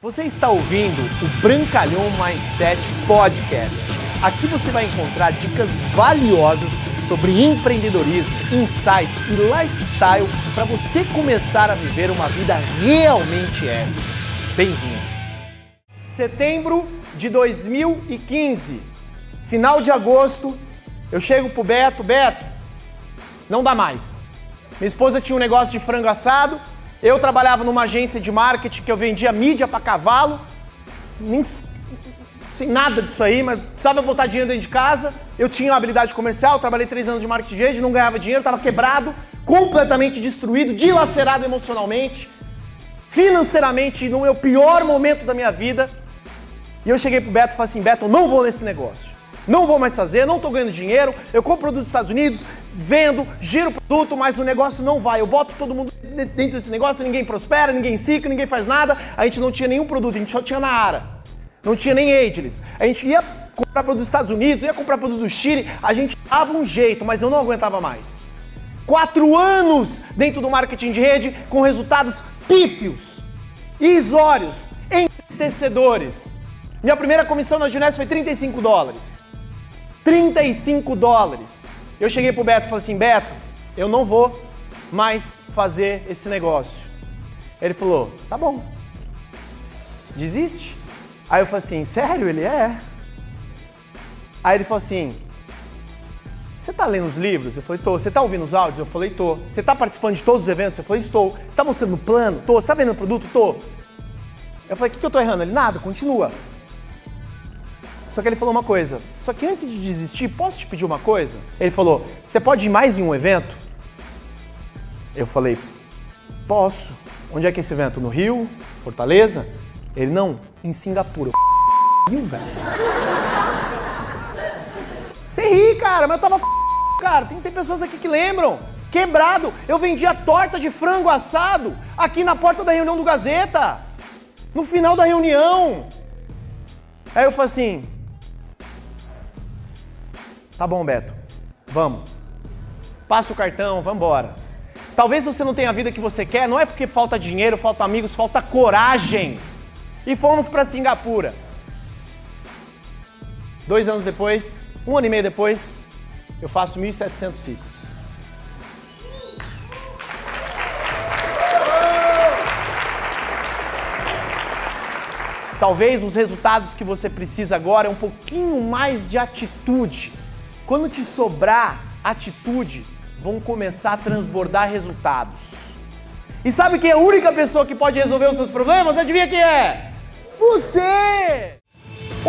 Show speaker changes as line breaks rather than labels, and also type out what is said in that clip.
Você está ouvindo o Brancalhão Mindset Podcast. Aqui você vai encontrar dicas valiosas sobre empreendedorismo, insights e lifestyle para você começar a viver uma vida realmente épica. Bem-vindo! Setembro de 2015, final de agosto, eu chego pro Beto, Beto, não dá mais. Minha esposa tinha um negócio de frango assado, eu trabalhava numa agência de marketing que eu vendia mídia para cavalo, nem sem nada disso aí, mas precisava botar dinheiro dentro de casa. Eu tinha uma habilidade comercial, trabalhei três anos de marketing de rede, não ganhava dinheiro, estava quebrado, completamente destruído, dilacerado emocionalmente, financeiramente, no meu pior momento da minha vida. E eu cheguei pro Beto e falei assim: Beto, eu não vou nesse negócio não vou mais fazer, não estou ganhando dinheiro, eu compro produtos dos Estados Unidos, vendo, giro produto, mas o negócio não vai. Eu boto todo mundo dentro desse negócio, ninguém prospera, ninguém cicla, ninguém faz nada. A gente não tinha nenhum produto, a gente só tinha na Ara. Não tinha nem Ageless. A gente ia comprar produto dos Estados Unidos, ia comprar produto do Chile, a gente dava um jeito, mas eu não aguentava mais. Quatro anos dentro do marketing de rede com resultados pífios, isórios, entristecedores. Minha primeira comissão na Juness foi 35 dólares. 35 dólares. Eu cheguei pro Beto e falei assim: Beto, eu não vou mais fazer esse negócio. Ele falou: tá bom, desiste. Aí eu falei assim: sério? Ele é. Aí ele falou assim: você tá lendo os livros? Eu falei, tô. Você tá ouvindo os áudios? Eu falei, tô. Você tá participando de todos os eventos? Eu falei, estou. Você tá mostrando o plano? Tô. Você tá vendo o produto? Tô. Eu falei, o que, que eu tô errando? Ele, nada, continua. Só que ele falou uma coisa. Só que antes de desistir, posso te pedir uma coisa? Ele falou: Você pode ir mais em um evento? Eu falei: Posso. Onde é que é esse evento? No Rio? Fortaleza? Ele não, em Singapura. Rio, velho. Você ri, cara, mas eu tava cara. Tem, tem pessoas aqui que lembram. Quebrado. Eu vendia torta de frango assado aqui na porta da reunião do Gazeta. No final da reunião. Aí eu falei assim: Tá bom, Beto. Vamos. Passa o cartão, vamos embora. Talvez você não tenha a vida que você quer, não é porque falta dinheiro, falta amigos, falta coragem. E fomos para Singapura. Dois anos depois, um ano e meio depois, eu faço 1.700 ciclos. Talvez os resultados que você precisa agora é um pouquinho mais de atitude quando te sobrar atitude, vão começar a transbordar resultados. E sabe quem é a única pessoa que pode resolver os seus problemas? Adivinha quem é? Você!